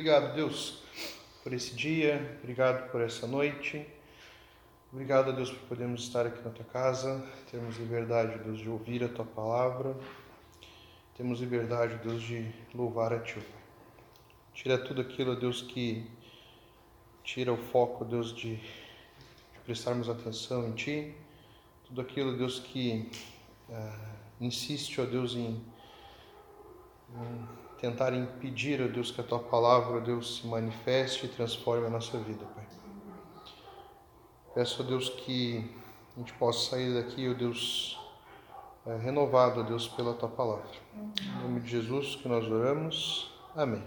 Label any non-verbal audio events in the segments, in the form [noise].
Obrigado, Deus, por esse dia, obrigado por essa noite. Obrigado, Deus, por podermos estar aqui na tua casa, termos liberdade, Deus, de ouvir a tua palavra, temos liberdade, Deus, de louvar a ti. Tira tudo aquilo, Deus, que tira o foco, Deus, de, de prestarmos atenção em ti, tudo aquilo, Deus, que uh, insiste, ó Deus, em, em tentar impedir, ó Deus, que a tua palavra, Deus, se manifeste e transforme a nossa vida, Pai. Peço, ó Deus, que a gente possa sair daqui, ó Deus, é, renovado, ó Deus, pela tua palavra. Em nome de Jesus que nós oramos. Amém.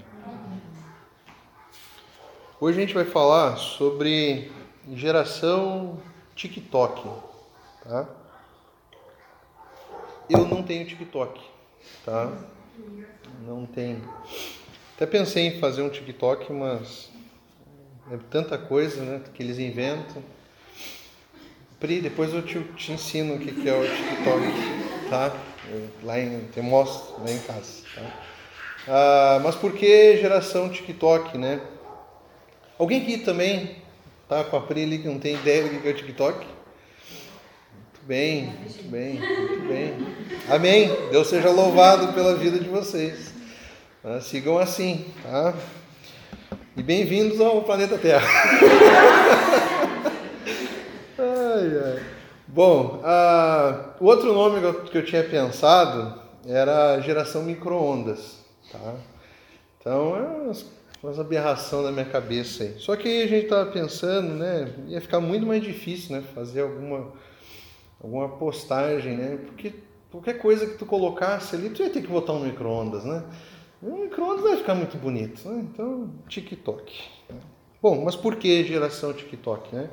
Hoje a gente vai falar sobre geração TikTok, tá? Eu não tenho TikTok, tá? Não tem. Até pensei em fazer um TikTok, mas é tanta coisa né, que eles inventam. Pri, depois eu te, te ensino o que, que é o TikTok, tá? Eu, lá em, te mostro lá em casa, tá? Ah, mas por que geração TikTok, né? Alguém aqui também tá com a Pri ali que não tem ideia do que é o TikTok? Bem, muito bem, muito bem. Amém. Deus seja louvado pela vida de vocês. Tá? Sigam assim, tá? E bem-vindos ao planeta Terra. [laughs] ai, ai. Bom, uh, o outro nome que eu tinha pensado era geração micro-ondas, tá? Então, é umas, aberração da minha cabeça aí. Só que a gente estava pensando, né? Ia ficar muito mais difícil, né? Fazer alguma, alguma postagem, né? Porque qualquer coisa que tu colocasse ali, tu ia ter que botar um micro-ondas, né? O micro-ondas vai ficar muito bonito, né? Então, TikTok. Bom, mas por que geração TikTok, né?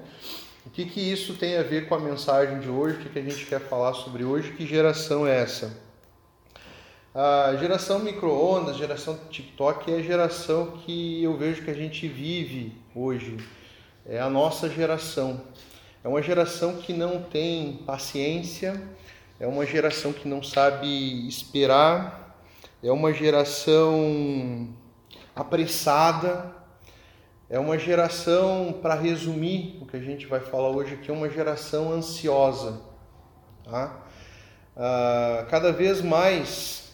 O que, que isso tem a ver com a mensagem de hoje? O que, que a gente quer falar sobre hoje? Que geração é essa? A geração micro-ondas, geração TikTok é a geração que eu vejo que a gente vive hoje. É a nossa geração. É uma geração que não tem paciência, é uma geração que não sabe esperar, é uma geração apressada, é uma geração, para resumir o que a gente vai falar hoje aqui, é uma geração ansiosa. Tá? Ah, cada vez mais,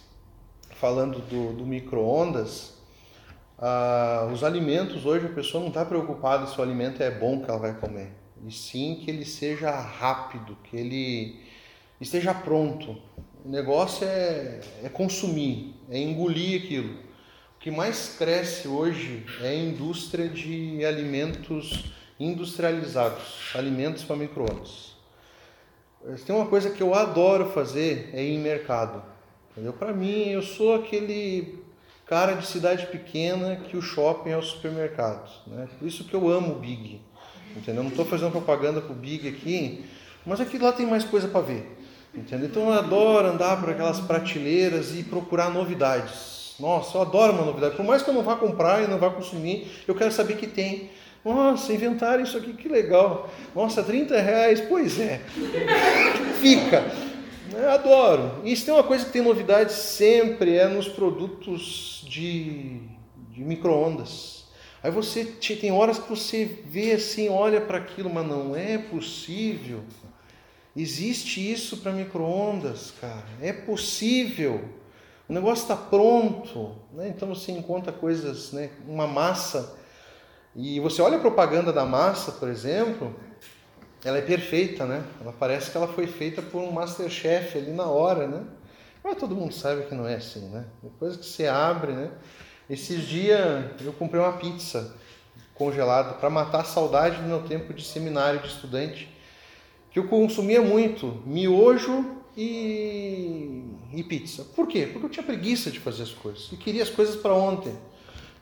falando do, do micro-ondas, ah, os alimentos hoje a pessoa não está preocupada se o alimento é bom que ela vai comer, e sim que ele seja rápido, que ele esteja pronto. O negócio é, é consumir, é engolir aquilo. O que mais cresce hoje é a indústria de alimentos industrializados, alimentos para micro-ondas. Tem uma coisa que eu adoro fazer é ir em mercado. Entendeu? Para mim, eu sou aquele cara de cidade pequena que o shopping é o supermercado. Né? Por isso que eu amo o Big. Entendeu? Não estou fazendo propaganda para o Big aqui, mas aqui lá tem mais coisa para ver. Entendeu? Então eu adoro andar por aquelas prateleiras e procurar novidades. Nossa, eu adoro uma novidade. Por mais que eu não vá comprar e não vá consumir, eu quero saber que tem. Nossa, inventaram isso aqui, que legal. Nossa, 30 reais, pois é. [laughs] Fica. Eu adoro. E se tem uma coisa que tem novidade sempre é nos produtos de, de micro-ondas. Aí você tem horas que você vê assim, olha para aquilo, mas não é possível. Existe isso para microondas, cara. É possível. O negócio está pronto, né? Então você encontra coisas, né? Uma massa e você olha a propaganda da massa, por exemplo, ela é perfeita, né? Ela parece que ela foi feita por um masterchef ali na hora, né? Mas todo mundo sabe que não é assim, né? Depois que você abre, né? Esses dias eu comprei uma pizza congelada para matar a saudade do meu tempo de seminário de estudante que eu consumia muito miojo e, e pizza. Por quê? Porque eu tinha preguiça de fazer as coisas e queria as coisas para ontem.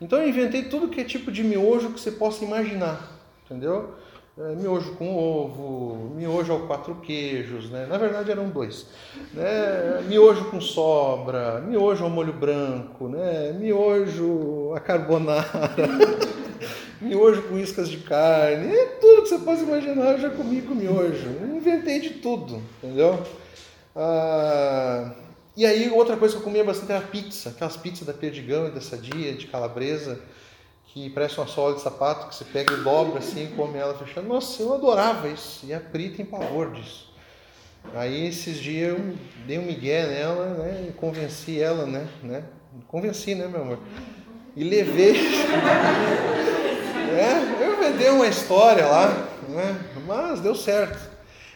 Então eu inventei tudo que é tipo de miojo que você possa imaginar, entendeu? É, miojo com ovo, miojo ao quatro queijos, né? Na verdade eram dois, né? Miojo com sobra, miojo ao molho branco, né? Miojo a carbonara. [laughs] miojo com iscas de carne, tudo que você possa imaginar eu já comi com miojo. Eu inventei de tudo, entendeu? Ah, e aí outra coisa que eu comia bastante era pizza, aquelas pizzas da Perdigão e da Sadia, de calabresa. Que parece uma sola de sapato que você pega e dobra assim e come ela fechando. Nossa, eu adorava isso. E a Pri tem pavor disso. Aí esses dias eu dei um migué nela, né? E convenci ela, né? né? Convenci, né, meu amor? E levei. [laughs] é, eu vendei uma história lá, né? Mas deu certo.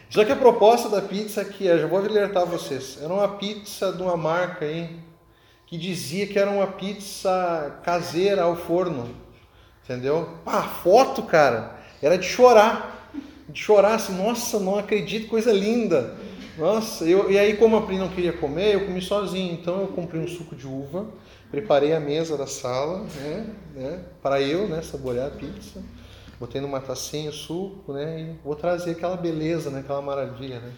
Só que a proposta da pizza aqui, eu já vou alertar vocês, era uma pizza de uma marca aí que dizia que era uma pizza caseira ao forno. Entendeu? Pá, foto, cara, era de chorar. De chorar assim, nossa, não acredito, coisa linda. Nossa, eu, e aí como a Pri não queria comer, eu comi sozinho. Então eu comprei um suco de uva, preparei a mesa da sala, né, né para eu, né, saborear a pizza. Botei numa tacinha o suco, né, e vou trazer aquela beleza, né, aquela maravilha, né.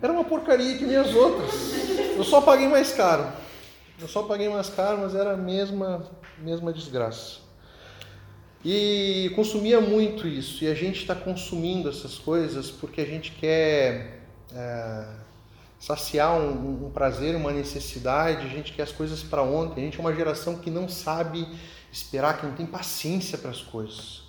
Era uma porcaria que nem as outras. Eu só paguei mais caro. Eu só paguei mais caro, mas era a mesma, mesma desgraça. E consumia muito isso, e a gente está consumindo essas coisas porque a gente quer é, saciar um, um, prazer, uma necessidade, a gente quer as coisas para ontem, a gente é uma geração que não sabe esperar, que não tem paciência para as coisas.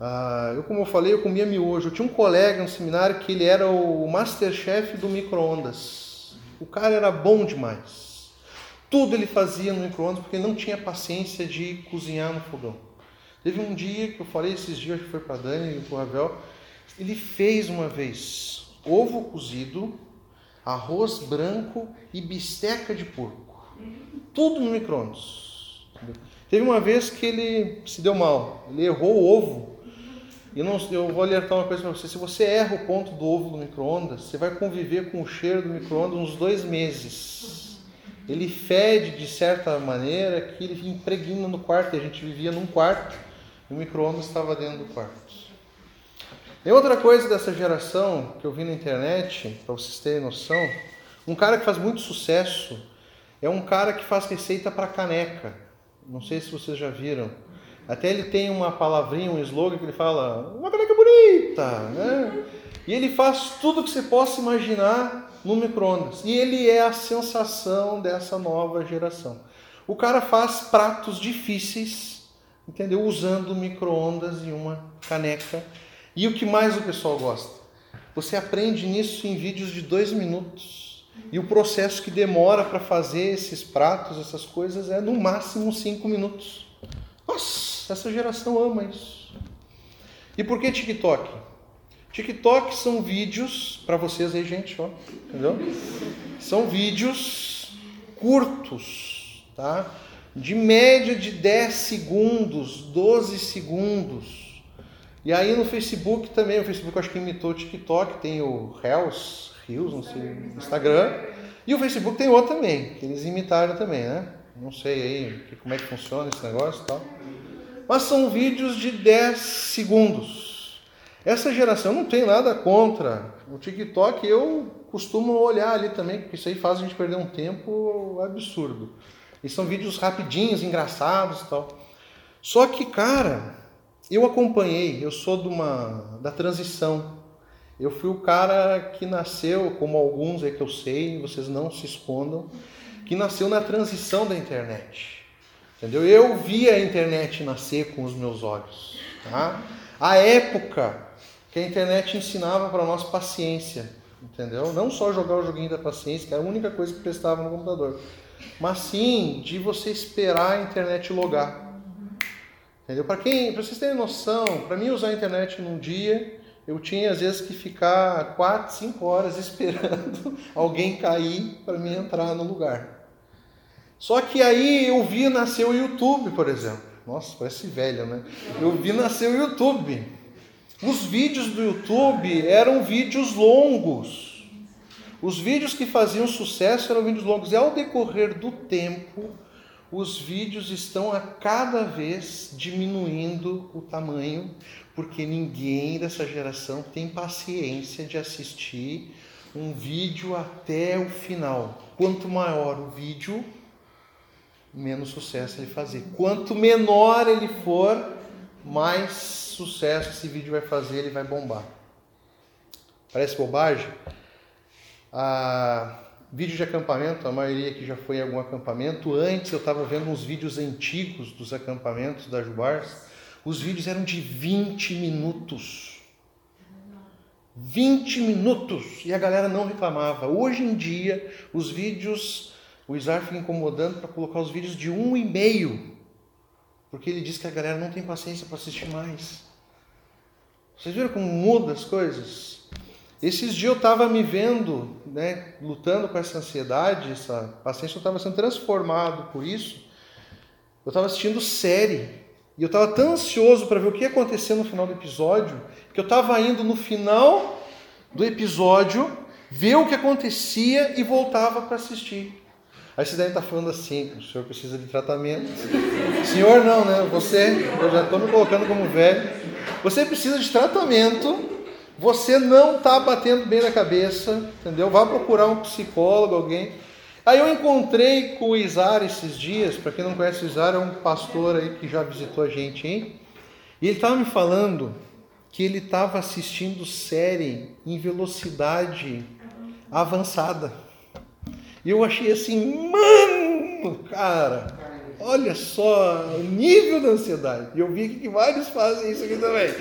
Ah, eu, como eu falei, eu comia miojo. Eu tinha um colega no seminário que ele era o masterchef do micro-ondas. O cara era bom demais. Tudo ele fazia no micro-ondas porque não tinha paciência de cozinhar no fogão. Teve um dia que eu falei esses dias, que foi para Dani e para o Ravel, ele fez uma vez ovo cozido, arroz branco e bisteca de porco. Tudo no micro-ondas. Teve uma vez que ele se deu mal, ele errou o ovo. E não, eu vou alertar uma coisa para você: se você erra o ponto do ovo no micro-ondas, você vai conviver com o cheiro do micro-ondas uns dois meses. Ele fede de certa maneira que ele impregna no quarto. A gente vivia num quarto o micro-ondas estava dentro do quarto. Tem outra coisa dessa geração que eu vi na internet, para vocês terem noção. Um cara que faz muito sucesso é um cara que faz receita para caneca. Não sei se vocês já viram. Até ele tem uma palavrinha, um slogan que ele fala: uma caneca bonita, né? E ele faz tudo que você possa imaginar no micro-ondas. E ele é a sensação dessa nova geração. O cara faz pratos difíceis entendeu? Usando micro-ondas e uma caneca. E o que mais o pessoal gosta? Você aprende nisso em vídeos de dois minutos. E o processo que demora para fazer esses pratos, essas coisas, é no máximo cinco minutos. Nossa, essa geração ama isso. E por que TikTok? TikTok são vídeos, para vocês aí, gente, ó, entendeu? São vídeos curtos, tá? De média de 10 segundos, 12 segundos. E aí no Facebook também, o Facebook acho que imitou o TikTok, tem o Reels, Reels, não sei, Instagram, e o Facebook tem outro também, que eles imitaram também, né? Não sei aí como é que funciona esse negócio e tal. Mas são vídeos de 10 segundos. Essa geração não tem nada contra. O TikTok eu costumo olhar ali também, porque isso aí faz a gente perder um tempo absurdo. E são vídeos rapidinhos, engraçados e tal. Só que, cara, eu acompanhei, eu sou de uma da transição. Eu fui o cara que nasceu, como alguns aí que eu sei, vocês não se escondam, que nasceu na transição da internet. Entendeu? Eu vi a internet nascer com os meus olhos. Tá? A época que a internet ensinava para nós paciência, entendeu? Não só jogar o joguinho da paciência, que era a única coisa que prestava no computador mas sim de você esperar a internet logar. Entendeu? Para quem, para vocês terem noção, para mim usar a internet num dia, eu tinha às vezes que ficar 4, 5 horas [laughs] esperando alguém cair para mim entrar no lugar. Só que aí eu vi nascer o YouTube, por exemplo. Nossa, parece velho, né? Eu vi nascer o YouTube. Os vídeos do YouTube eram vídeos longos. Os vídeos que faziam sucesso eram vídeos longos, e ao decorrer do tempo, os vídeos estão a cada vez diminuindo o tamanho, porque ninguém dessa geração tem paciência de assistir um vídeo até o final. Quanto maior o vídeo, menos sucesso ele fazer. Quanto menor ele for, mais sucesso esse vídeo vai fazer, ele vai bombar. Parece bobagem? Ah, vídeo de acampamento, a maioria que já foi em algum acampamento. Antes eu estava vendo uns vídeos antigos dos acampamentos da Jubars. Os vídeos eram de 20 minutos. 20 minutos! E a galera não reclamava. Hoje em dia, os vídeos, o Isar fica incomodando para colocar os vídeos de um e meio. Porque ele diz que a galera não tem paciência para assistir mais. Vocês viram como muda as coisas? Esses dias eu estava me vendo, né, lutando com essa ansiedade, essa paciência, eu estava sendo transformado por isso. Eu estava assistindo série e eu estava tão ansioso para ver o que ia acontecer no final do episódio, que eu estava indo no final do episódio ver o que acontecia e voltava para assistir. Aí você deve estar falando assim, o senhor precisa de tratamento. senhor não, né? Você, eu já estou me colocando como velho. Você precisa de tratamento você não está batendo bem na cabeça, entendeu? Vá procurar um psicólogo, alguém. Aí eu encontrei com o Izar esses dias, para quem não conhece o Izar, é um pastor aí que já visitou a gente, hein? E ele estava me falando que ele estava assistindo série em velocidade avançada. E eu achei assim, mano, cara, olha só o nível da ansiedade. E eu vi que vários fazem isso aqui também.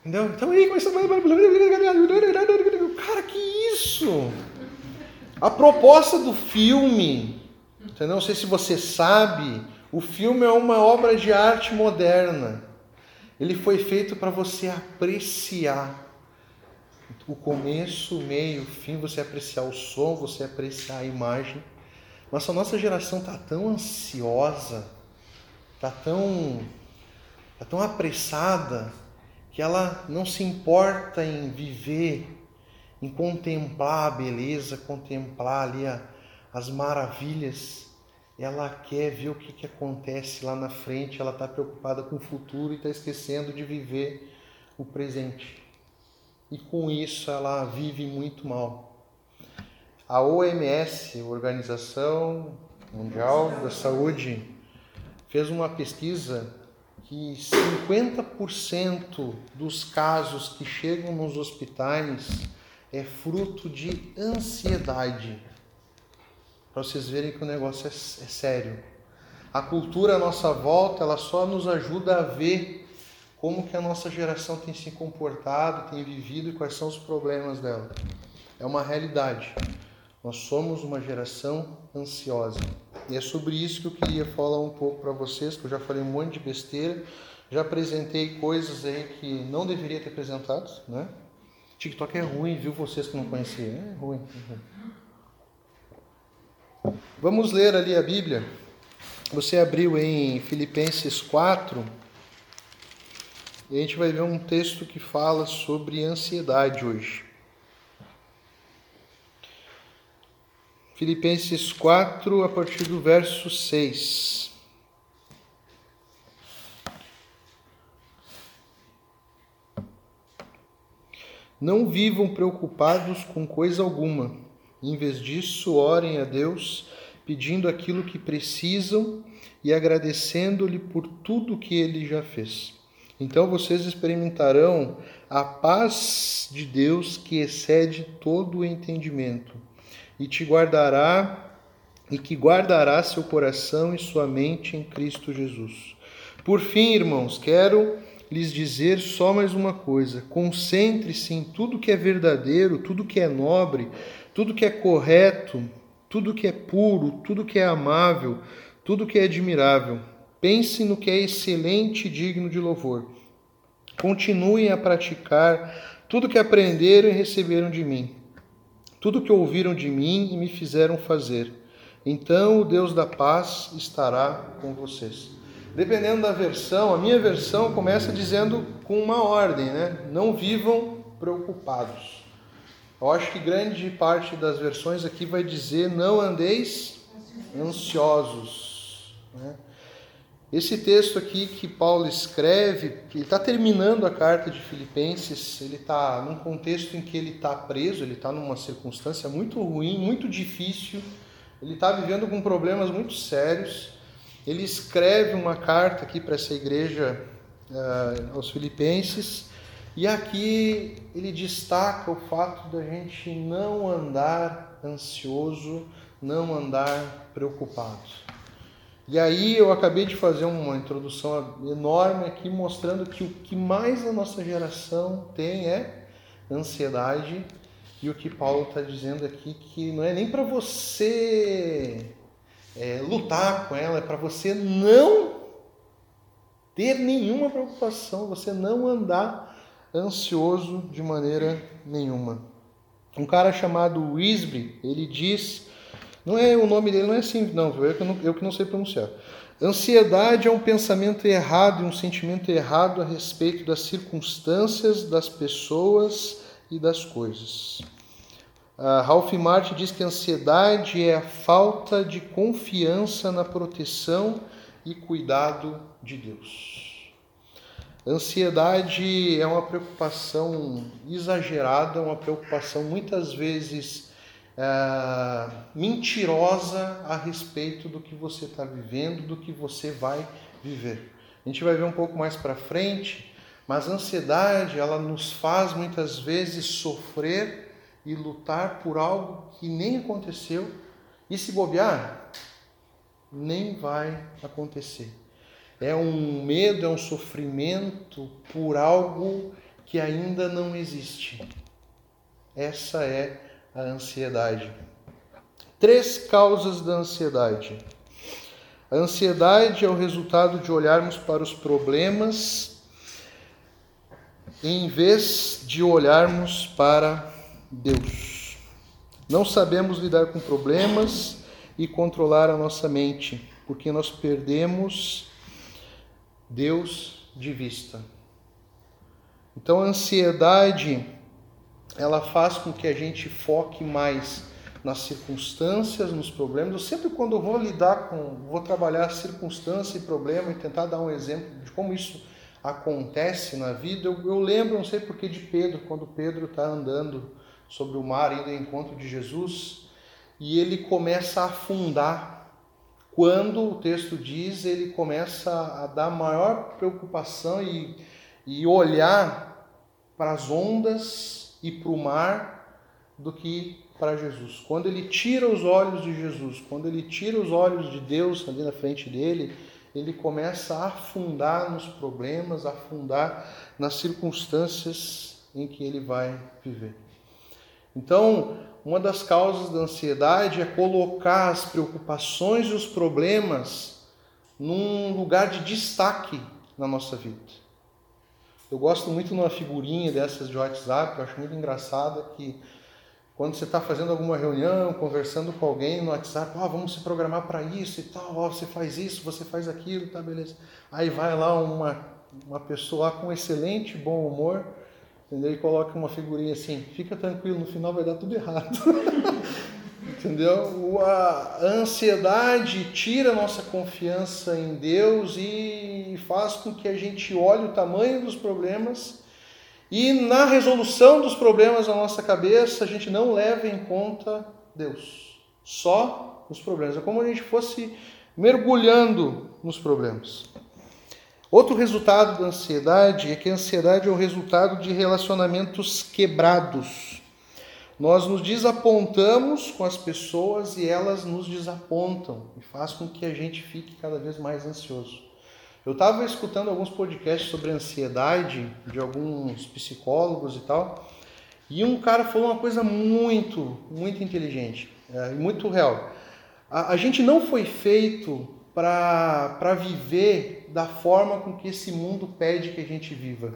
Entendeu? Então aí começou. Cara, que isso? A proposta do filme, não sei se você sabe, o filme é uma obra de arte moderna. Ele foi feito para você apreciar o começo, o meio, o fim, você apreciar o som, você apreciar a imagem. Mas a nossa geração está tão ansiosa, está tão, tá tão apressada, que ela não se importa em viver, em contemplar a beleza, contemplar ali a, as maravilhas. Ela quer ver o que, que acontece lá na frente, ela está preocupada com o futuro e está esquecendo de viver o presente. E com isso ela vive muito mal. A OMS, Organização Mundial da Saúde, fez uma pesquisa que 50% dos casos que chegam nos hospitais é fruto de ansiedade. Para vocês verem que o negócio é, é sério. A cultura à nossa volta, ela só nos ajuda a ver como que a nossa geração tem se comportado, tem vivido e quais são os problemas dela. É uma realidade. Nós somos uma geração ansiosa. E é sobre isso que eu queria falar um pouco para vocês, que eu já falei um monte de besteira, já apresentei coisas aí que não deveria ter apresentado, né? TikTok é ruim, viu? Vocês que não conheciam, é ruim. Vamos ler ali a Bíblia. Você abriu em Filipenses 4 e a gente vai ver um texto que fala sobre ansiedade hoje. Filipenses 4, a partir do verso 6. Não vivam preocupados com coisa alguma. Em vez disso, orem a Deus, pedindo aquilo que precisam e agradecendo-lhe por tudo que ele já fez. Então vocês experimentarão a paz de Deus que excede todo o entendimento e te guardará e que guardará seu coração e sua mente em Cristo Jesus. Por fim, irmãos, quero lhes dizer só mais uma coisa: concentre-se em tudo que é verdadeiro, tudo que é nobre, tudo que é correto, tudo que é puro, tudo que é amável, tudo que é admirável. Pense no que é excelente e digno de louvor. Continuem a praticar tudo que aprenderam e receberam de mim tudo que ouviram de mim e me fizeram fazer. Então o Deus da paz estará com vocês. Dependendo da versão, a minha versão começa dizendo com uma ordem, né? Não vivam preocupados. Eu acho que grande parte das versões aqui vai dizer não andeis ansiosos. Né? Esse texto aqui que Paulo escreve, ele está terminando a carta de Filipenses, ele está num contexto em que ele está preso, ele está numa circunstância muito ruim, muito difícil, ele está vivendo com problemas muito sérios. Ele escreve uma carta aqui para essa igreja uh, aos Filipenses E aqui ele destaca o fato da gente não andar ansioso, não andar preocupado. E aí eu acabei de fazer uma introdução enorme aqui mostrando que o que mais a nossa geração tem é ansiedade e o que Paulo está dizendo aqui que não é nem para você é, lutar com ela, é para você não ter nenhuma preocupação, você não andar ansioso de maneira nenhuma. Um cara chamado Wisby, ele diz, não é o nome dele, não é assim, não, eu que não, eu que não sei pronunciar. Ansiedade é um pensamento errado e um sentimento errado a respeito das circunstâncias, das pessoas e das coisas. Uh, Ralph Martin diz que a ansiedade é a falta de confiança na proteção e cuidado de Deus. Ansiedade é uma preocupação exagerada, uma preocupação muitas vezes uh, mentirosa a respeito do que você está vivendo, do que você vai viver. A gente vai ver um pouco mais para frente, mas a ansiedade ela nos faz muitas vezes sofrer e lutar por algo que nem aconteceu e se bobear, nem vai acontecer. É um medo, é um sofrimento por algo que ainda não existe. Essa é a ansiedade. Três causas da ansiedade. A ansiedade é o resultado de olharmos para os problemas em vez de olharmos para Deus. Não sabemos lidar com problemas e controlar a nossa mente, porque nós perdemos Deus de vista. Então a ansiedade ela faz com que a gente foque mais nas circunstâncias, nos problemas. Eu sempre quando eu vou lidar com, vou trabalhar circunstância e problema e tentar dar um exemplo de como isso acontece na vida, eu, eu lembro, não sei porquê, de Pedro, quando Pedro está andando sobre o mar, indo ao encontro de Jesus, e ele começa a afundar. Quando o texto diz, ele começa a dar maior preocupação e, e olhar para as ondas e para o mar do que para Jesus. Quando ele tira os olhos de Jesus, quando ele tira os olhos de Deus ali na frente dele, ele começa a afundar nos problemas, a afundar nas circunstâncias em que ele vai viver. Então, uma das causas da ansiedade é colocar as preocupações e os problemas num lugar de destaque na nossa vida. Eu gosto muito de uma figurinha dessas de WhatsApp, eu acho muito engraçada que quando você está fazendo alguma reunião, conversando com alguém no WhatsApp, ah, vamos se programar para isso e tal, oh, você faz isso, você faz aquilo, tá beleza. Aí vai lá uma, uma pessoa com excelente bom humor, entendeu? E coloca uma figurinha assim, fica tranquilo, no final vai dar tudo errado. [laughs] entendeu? A ansiedade tira a nossa confiança em Deus e faz com que a gente olhe o tamanho dos problemas e na resolução dos problemas na nossa cabeça a gente não leva em conta Deus, só os problemas. É como a gente fosse mergulhando nos problemas. Outro resultado da ansiedade é que a ansiedade é o resultado de relacionamentos quebrados. Nós nos desapontamos com as pessoas e elas nos desapontam e faz com que a gente fique cada vez mais ansioso. Eu estava escutando alguns podcasts sobre ansiedade de alguns psicólogos e tal, e um cara falou uma coisa muito, muito inteligente é, muito real. A, a gente não foi feito para viver da forma com que esse mundo pede que a gente viva.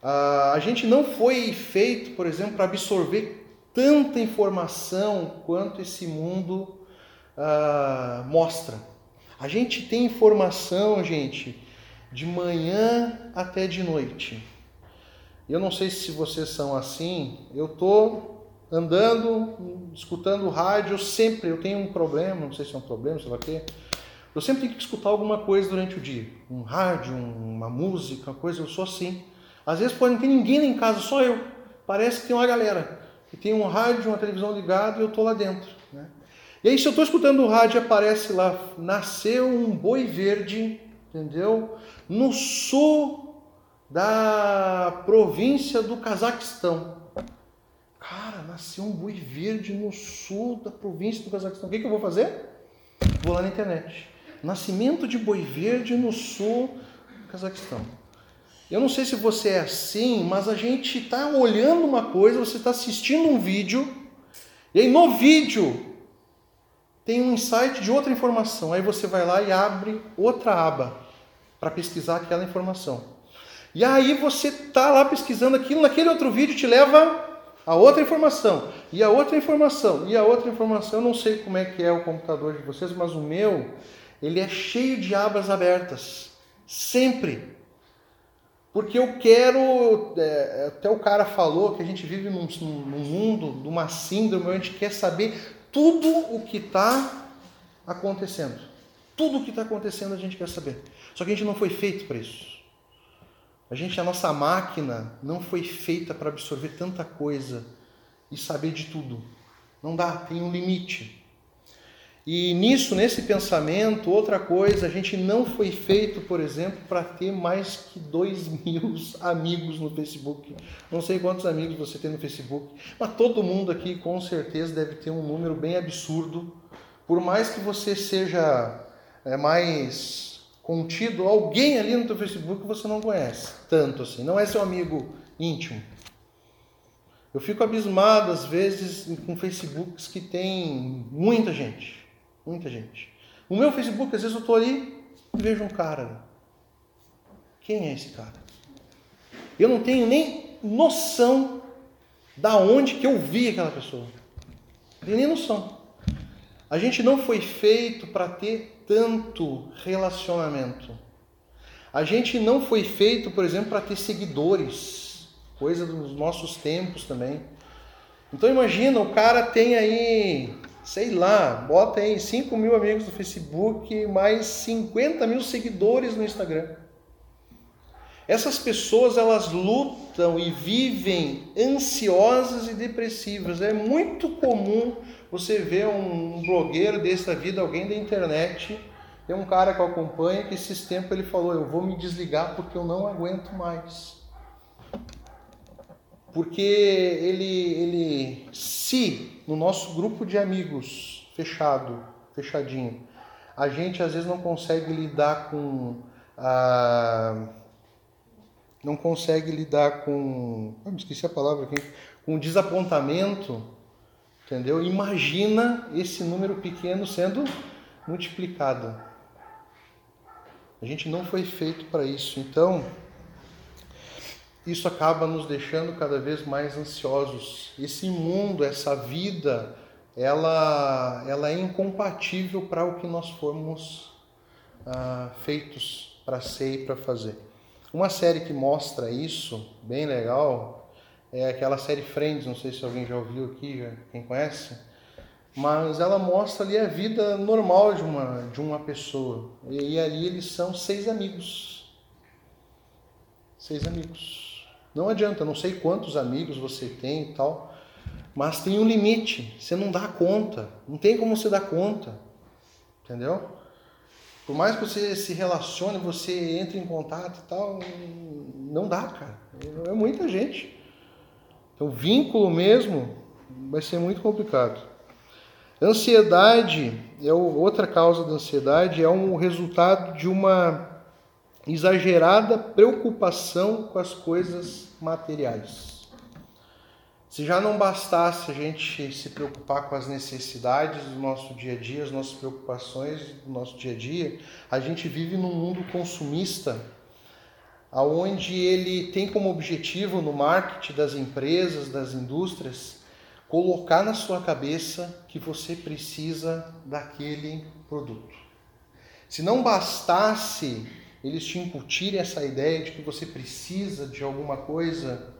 Uh, a gente não foi feito, por exemplo, para absorver tanta informação quanto esse mundo uh, mostra. A gente tem informação, gente, de manhã até de noite. Eu não sei se vocês são assim. Eu tô andando, escutando rádio sempre. Eu tenho um problema, não sei se é um problema, sei lá o quê eu sempre tenho que escutar alguma coisa durante o dia. Um rádio, uma música, uma coisa, eu sou assim. Às vezes pode não ter ninguém lá em casa, só eu. Parece que tem uma galera. Que tem um rádio, uma televisão ligada e eu estou lá dentro. E aí, se eu estou escutando o rádio, aparece lá, nasceu um boi verde, entendeu? No sul da província do Cazaquistão. Cara, nasceu um boi verde no sul da província do Cazaquistão. O que, que eu vou fazer? Vou lá na internet. Nascimento de boi verde no sul do Cazaquistão. Eu não sei se você é assim, mas a gente está olhando uma coisa, você está assistindo um vídeo, e aí no vídeo tem um insight de outra informação. Aí você vai lá e abre outra aba para pesquisar aquela informação. E aí você está lá pesquisando aquilo, naquele outro vídeo te leva a outra informação, e a outra informação, e a outra informação. Eu não sei como é que é o computador de vocês, mas o meu, ele é cheio de abas abertas. Sempre. Porque eu quero. É, até o cara falou que a gente vive num, num mundo, numa síndrome, onde a gente quer saber tudo o que está acontecendo. Tudo o que está acontecendo a gente quer saber. Só que a gente não foi feito para isso. A gente, a nossa máquina não foi feita para absorver tanta coisa e saber de tudo. Não dá, tem um limite. E nisso, nesse pensamento, outra coisa, a gente não foi feito, por exemplo, para ter mais que dois [laughs] mil amigos no Facebook. Não sei quantos amigos você tem no Facebook, mas todo mundo aqui com certeza deve ter um número bem absurdo. Por mais que você seja é, mais contido, alguém ali no teu Facebook você não conhece tanto assim, não é seu amigo íntimo. Eu fico abismado às vezes com Facebooks que tem muita gente Muita gente. O meu Facebook, às vezes eu estou ali e vejo um cara. Quem é esse cara? Eu não tenho nem noção da onde que eu vi aquela pessoa. Não tenho nem noção. A gente não foi feito para ter tanto relacionamento. A gente não foi feito, por exemplo, para ter seguidores, coisa dos nossos tempos também. Então imagina, o cara tem aí sei lá, bota aí 5 mil amigos no Facebook, mais 50 mil seguidores no Instagram. Essas pessoas elas lutam e vivem ansiosas e depressivas. É muito comum você ver um blogueiro dessa vida, alguém da internet. Tem um cara que eu acompanho que esses tempos ele falou: Eu vou me desligar porque eu não aguento mais porque ele, ele, se no nosso grupo de amigos fechado, fechadinho, a gente às vezes não consegue lidar com a, não consegue lidar com, ah, esqueci a palavra aqui, com desapontamento, entendeu? Imagina esse número pequeno sendo multiplicado. A gente não foi feito para isso, então isso acaba nos deixando cada vez mais ansiosos. Esse mundo, essa vida, ela, ela é incompatível para o que nós fomos ah, feitos para ser e para fazer. Uma série que mostra isso, bem legal, é aquela série Friends, não sei se alguém já ouviu aqui, quem conhece, mas ela mostra ali a vida normal de uma, de uma pessoa. E, e ali eles são seis amigos. Seis amigos. Não adianta, não sei quantos amigos você tem e tal, mas tem um limite, você não dá conta, não tem como você dar conta, entendeu? Por mais que você se relacione, você entre em contato e tal, não dá, cara. É muita gente. Então, vínculo mesmo vai ser muito complicado. Ansiedade é outra causa da ansiedade, é um resultado de uma exagerada preocupação com as coisas materiais. Se já não bastasse a gente se preocupar com as necessidades do nosso dia a dia, as nossas preocupações do nosso dia a dia, a gente vive num mundo consumista, aonde ele tem como objetivo no marketing das empresas, das indústrias, colocar na sua cabeça que você precisa daquele produto. Se não bastasse eles te incutirem essa ideia de que você precisa de alguma coisa,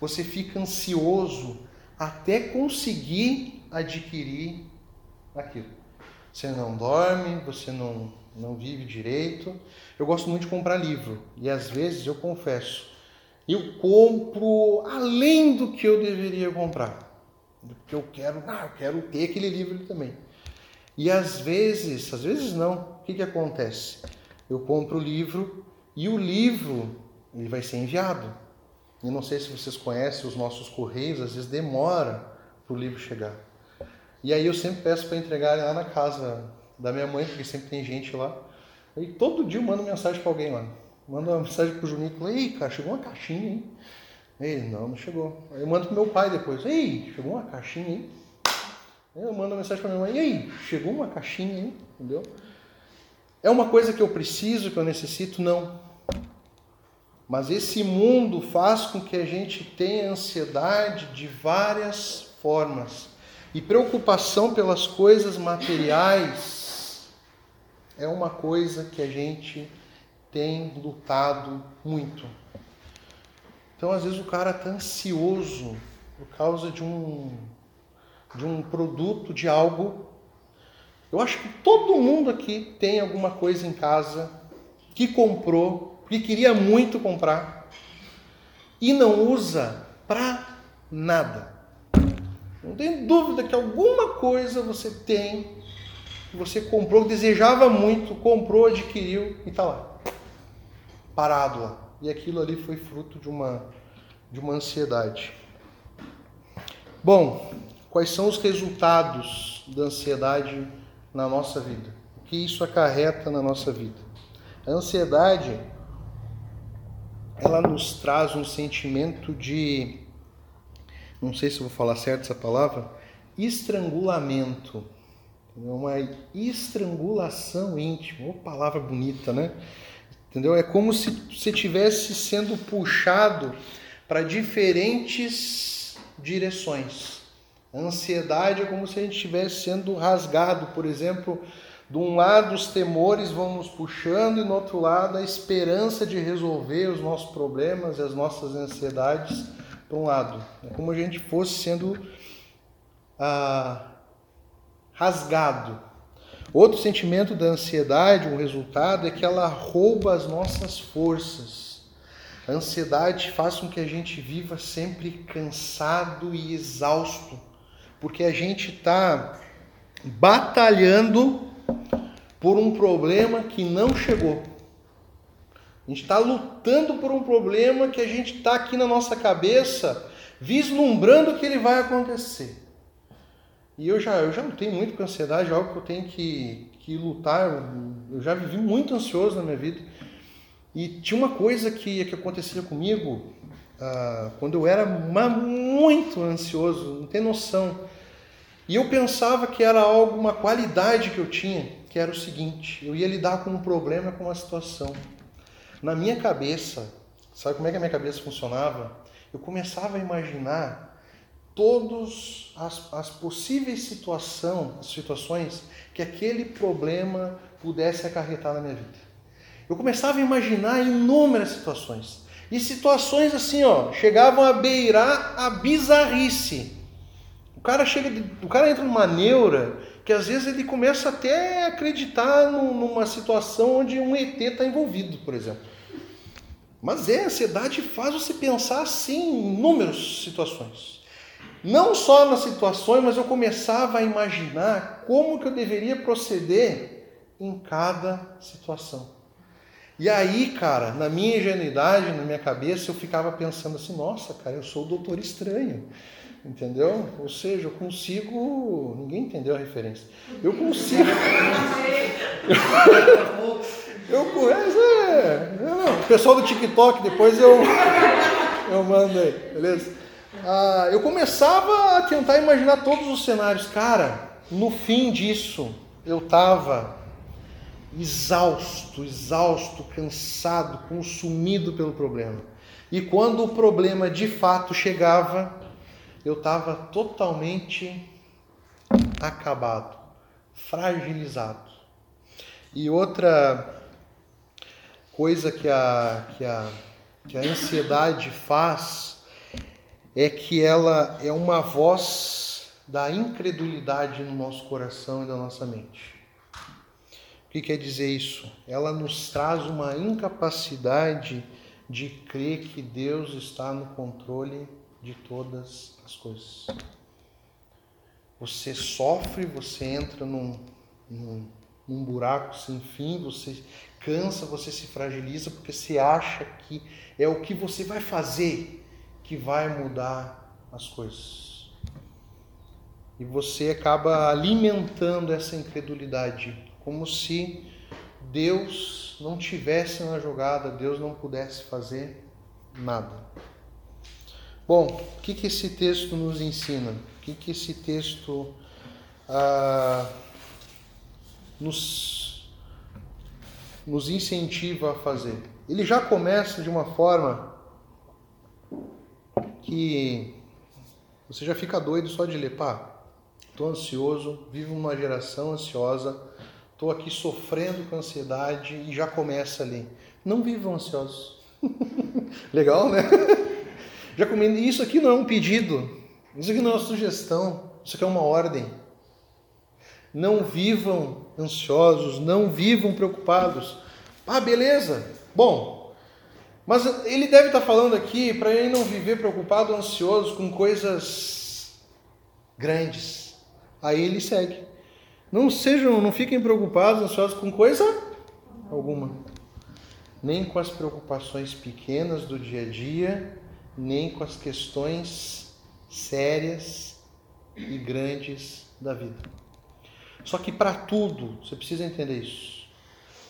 você fica ansioso até conseguir adquirir aquilo. Você não dorme, você não, não vive direito. Eu gosto muito de comprar livro e às vezes eu confesso, eu compro além do que eu deveria comprar. Porque eu quero, ah, eu quero ter aquele livro também. E às vezes, às vezes não, o que, que acontece? Eu compro o livro e o livro ele vai ser enviado. E não sei se vocês conhecem os nossos correios, às vezes demora para o livro chegar. E aí eu sempre peço para entregar lá na casa da minha mãe, porque sempre tem gente lá. E todo dia eu mando mensagem para alguém lá. Mando uma mensagem pro Juninho e falo, ei, cara, chegou uma caixinha, hein? Ele, não, não chegou. Aí eu mando pro meu pai depois, ei, chegou uma caixinha, hein? Aí eu mando uma mensagem pra minha mãe, ei, chegou uma caixinha, hein? Entendeu? É uma coisa que eu preciso, que eu necessito? Não. Mas esse mundo faz com que a gente tenha ansiedade de várias formas. E preocupação pelas coisas materiais é uma coisa que a gente tem lutado muito. Então, às vezes, o cara está ansioso por causa de um, de um produto, de algo. Eu acho que todo mundo aqui tem alguma coisa em casa que comprou, que queria muito comprar e não usa para nada. Não tem dúvida que alguma coisa você tem, que você comprou, desejava muito, comprou, adquiriu e está lá parado lá. E aquilo ali foi fruto de uma, de uma ansiedade. Bom, quais são os resultados da ansiedade na nossa vida? O que isso acarreta na nossa vida? A ansiedade, ela nos traz um sentimento de, não sei se vou falar certo essa palavra, estrangulamento. Uma estrangulação íntima. Uma palavra bonita, né? Entendeu? É como se você estivesse sendo puxado para diferentes direções. A ansiedade é como se a gente estivesse sendo rasgado, por exemplo, de um lado os temores vão nos puxando e no outro lado a esperança de resolver os nossos problemas e as nossas ansiedades para um lado. É como a gente fosse sendo ah, rasgado Outro sentimento da ansiedade, um resultado, é que ela rouba as nossas forças. A ansiedade faz com que a gente viva sempre cansado e exausto, porque a gente está batalhando por um problema que não chegou. A gente está lutando por um problema que a gente está aqui na nossa cabeça, vislumbrando que ele vai acontecer. E eu já, eu já lutei muito com ansiedade, é algo que eu tenho que, que lutar. Eu já vivi muito ansioso na minha vida. E tinha uma coisa que, que acontecia comigo ah, quando eu era muito ansioso, não tem noção. E eu pensava que era algo, uma qualidade que eu tinha, que era o seguinte: eu ia lidar com um problema, com uma situação. Na minha cabeça, sabe como é que a minha cabeça funcionava? Eu começava a imaginar todas as, as possíveis situação, situações que aquele problema pudesse acarretar na minha vida. Eu começava a imaginar inúmeras situações. E situações assim, ó, chegavam a beirar a bizarrice. Cara chega, o cara entra numa neura que às vezes ele começa até a acreditar numa situação onde um ET está envolvido, por exemplo. Mas é, a ansiedade faz você pensar assim em inúmeras situações. Não só nas situações, mas eu começava a imaginar como que eu deveria proceder em cada situação. E aí, cara, na minha ingenuidade, na minha cabeça, eu ficava pensando assim: nossa, cara, eu sou o doutor estranho. Entendeu? Ou seja, eu consigo. Ninguém entendeu a referência. Eu consigo. eu conheço. É... O pessoal do TikTok, depois eu, eu mando aí, beleza? ah, eu começava a tentar imaginar todos os cenários. Cara, no fim disso, eu estava exausto, exausto, cansado, consumido pelo problema. E quando o problema de fato chegava, eu estava totalmente acabado, fragilizado. E outra coisa que a, que a, que a ansiedade faz é que ela é uma voz da incredulidade no nosso coração e na nossa mente. O que quer dizer isso? Ela nos traz uma incapacidade de crer que Deus está no controle de todas as coisas. Você sofre, você entra num, num, num buraco sem fim, você cansa, você se fragiliza porque você acha que é o que você vai fazer que vai mudar as coisas. E você acaba alimentando essa incredulidade, como se Deus não tivesse na jogada, Deus não pudesse fazer nada. Bom, o que, que esse texto nos ensina? O que, que esse texto ah, nos, nos incentiva a fazer? Ele já começa de uma forma que você já fica doido só de ler, pá, tô ansioso, vivo uma geração ansiosa, tô aqui sofrendo com ansiedade e já começa ali. Não vivam ansiosos. [laughs] Legal, né? Já comendo. Isso aqui não é um pedido, isso aqui não é uma sugestão, isso aqui é uma ordem. Não vivam ansiosos, não vivam preocupados. Ah, beleza. Bom, mas ele deve estar falando aqui para ele não viver preocupado, ansioso com coisas grandes. Aí ele segue. Não sejam, não fiquem preocupados, ansiosos com coisa alguma. Nem com as preocupações pequenas do dia a dia, nem com as questões sérias e grandes da vida. Só que para tudo, você precisa entender isso.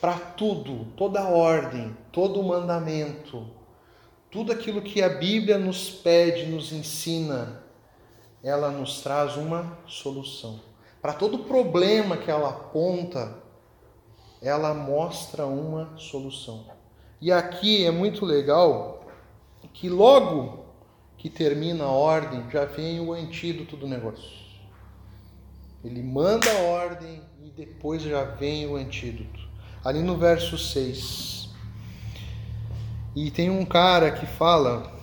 Para tudo, toda ordem, todo mandamento, tudo aquilo que a Bíblia nos pede, nos ensina, ela nos traz uma solução. Para todo problema que ela aponta, ela mostra uma solução. E aqui é muito legal que logo que termina a ordem, já vem o antídoto do negócio. Ele manda a ordem e depois já vem o antídoto. Ali no verso 6. E tem um cara que fala.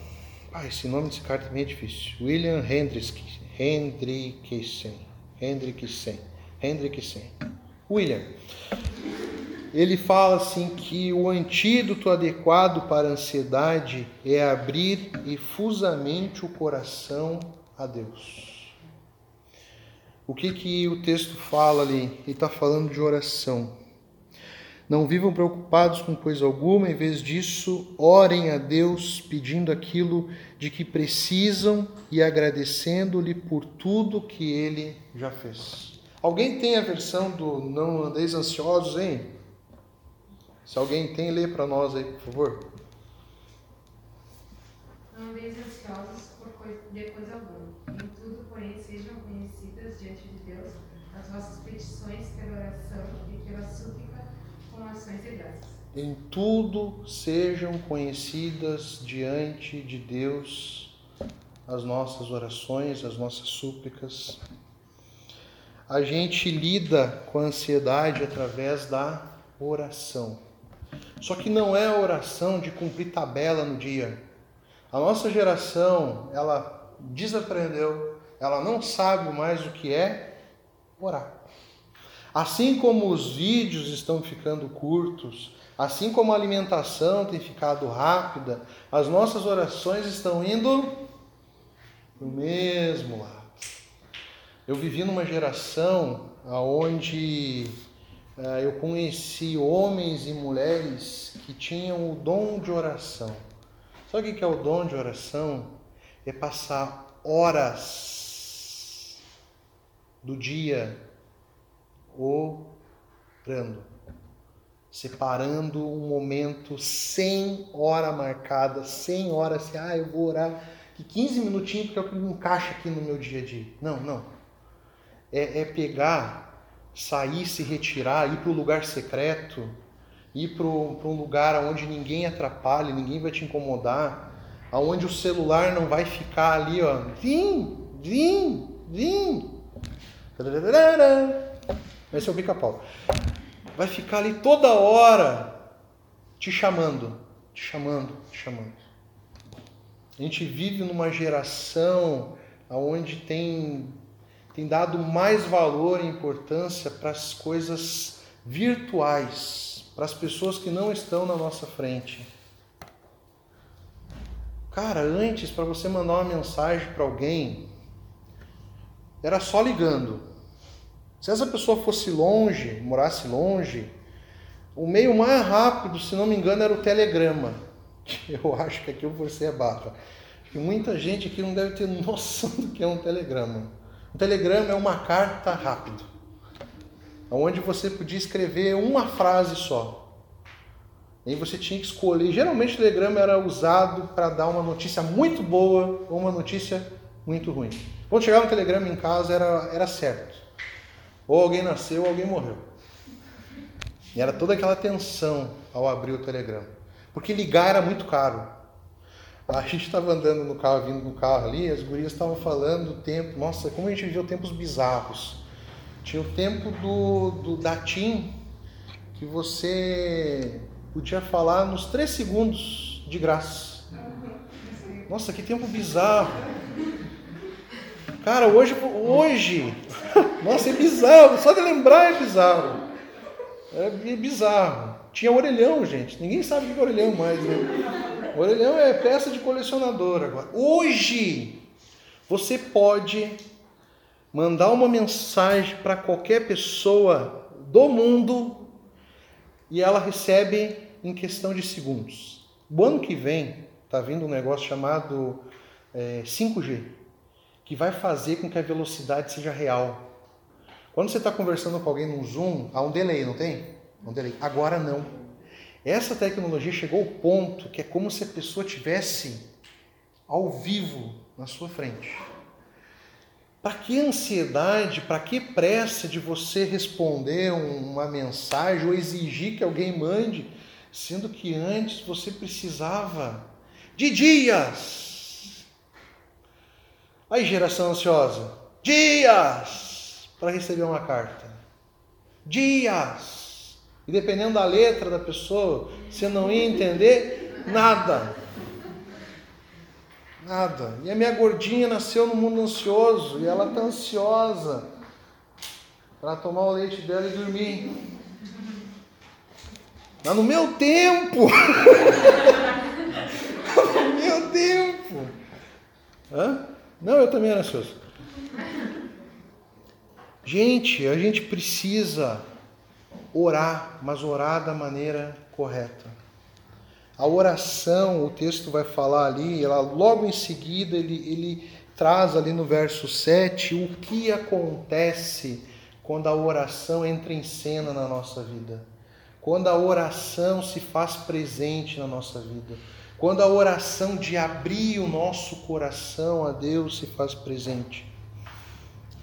Ah, esse nome desse cara também é difícil. William Hendrickson. Hendrickson. Hendrickson. Hendrickson. William ele fala assim que o antídoto adequado para a ansiedade é abrir efusamente o coração a Deus. O que que o texto fala ali? Ele está falando de oração. Não vivam preocupados com coisa alguma, em vez disso, orem a Deus pedindo aquilo de que precisam e agradecendo-lhe por tudo que ele já fez. Alguém tem a versão do não andeis ansiosos, hein? Se alguém tem, lê para nós aí, por favor. Não andeis ansiosos por coisa, de coisa alguma. Em tudo, porém, sejam conhecidas diante de Deus as vossas petições pela oração e pela súplica com ações e graças. Em tudo sejam conhecidas diante de Deus as nossas orações, as nossas súplicas. A gente lida com a ansiedade através da oração. Só que não é a oração de cumprir tabela no dia. A nossa geração, ela desaprendeu, ela não sabe mais o que é orar. Assim como os vídeos estão ficando curtos, assim como a alimentação tem ficado rápida, as nossas orações estão indo para o mesmo lado. Eu vivi numa geração onde eu conheci homens e mulheres que tinham o dom de oração. Sabe o que é o dom de oração? É passar horas do dia orando, separando um momento sem hora marcada, sem hora assim, ah, eu vou orar que 15 minutinhos porque que encaixa aqui no meu dia a dia. Não, não. É, é pegar sair, se retirar, ir para o lugar secreto, ir para um lugar onde ninguém atrapalhe, ninguém vai te incomodar, aonde o celular não vai ficar ali, ó, vim, vim, vim. Esse é o pica-pau. Vai ficar ali toda hora te chamando, te chamando, te chamando. A gente vive numa geração onde tem tem dado mais valor e importância para as coisas virtuais, para as pessoas que não estão na nossa frente. Cara, antes para você mandar uma mensagem para alguém, era só ligando. Se essa pessoa fosse longe, morasse longe, o meio mais rápido, se não me engano, era o telegrama. [laughs] Eu acho que aqui forcei a barra. Que muita gente aqui não deve ter noção do que é um telegrama. Um telegrama é uma carta rápida, onde você podia escrever uma frase só. E você tinha que escolher. Geralmente o telegrama era usado para dar uma notícia muito boa ou uma notícia muito ruim. Quando chegava um telegrama em casa era, era certo. Ou alguém nasceu ou alguém morreu. E era toda aquela tensão ao abrir o telegrama. Porque ligar era muito caro. A gente estava andando no carro, vindo no carro ali, as gurias estavam falando do tempo. Nossa, como a gente viveu tempos bizarros. Tinha o tempo do, do da TIM, que você podia falar nos três segundos de graça. Nossa, que tempo bizarro. Cara, hoje, hoje, [laughs] nossa, é bizarro. Só de lembrar é bizarro. É bizarro. Tinha orelhão, gente. Ninguém sabe o que é orelhão mais, né? Orelhão é peça de colecionador agora. Hoje, você pode mandar uma mensagem para qualquer pessoa do mundo e ela recebe em questão de segundos. O ano que vem está vindo um negócio chamado é, 5G, que vai fazer com que a velocidade seja real. Quando você está conversando com alguém no Zoom, há um delay, não tem? Um delay. Agora não. Essa tecnologia chegou ao ponto que é como se a pessoa tivesse ao vivo na sua frente. Para que ansiedade, para que pressa de você responder uma mensagem ou exigir que alguém mande, sendo que antes você precisava de dias. Aí, geração ansiosa, dias para receber uma carta. Dias. E dependendo da letra da pessoa, você não ia entender nada. Nada. E a minha gordinha nasceu no mundo ansioso e ela está ansiosa para tomar o leite dela e dormir. Mas no meu tempo, [laughs] no meu tempo. Hã? Não, eu também era ansioso. Gente, a gente precisa orar, mas orar da maneira correta. A oração, o texto vai falar ali, ela, logo em seguida ele, ele traz ali no verso 7 o que acontece quando a oração entra em cena na nossa vida. Quando a oração se faz presente na nossa vida. Quando a oração de abrir o nosso coração a Deus se faz presente.